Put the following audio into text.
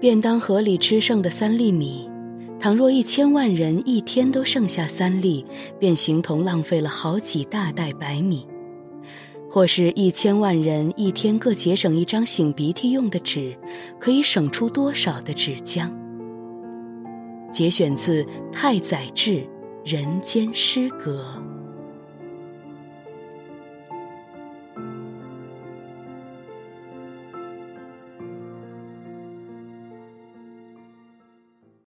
便当盒里吃剩的三粒米倘若一千万人一天都剩下三粒便形同浪费了好几大袋白米。或是一千万人一天各节省一张擤鼻涕用的纸可以省出多少的纸浆？节选自太宰治人间失格。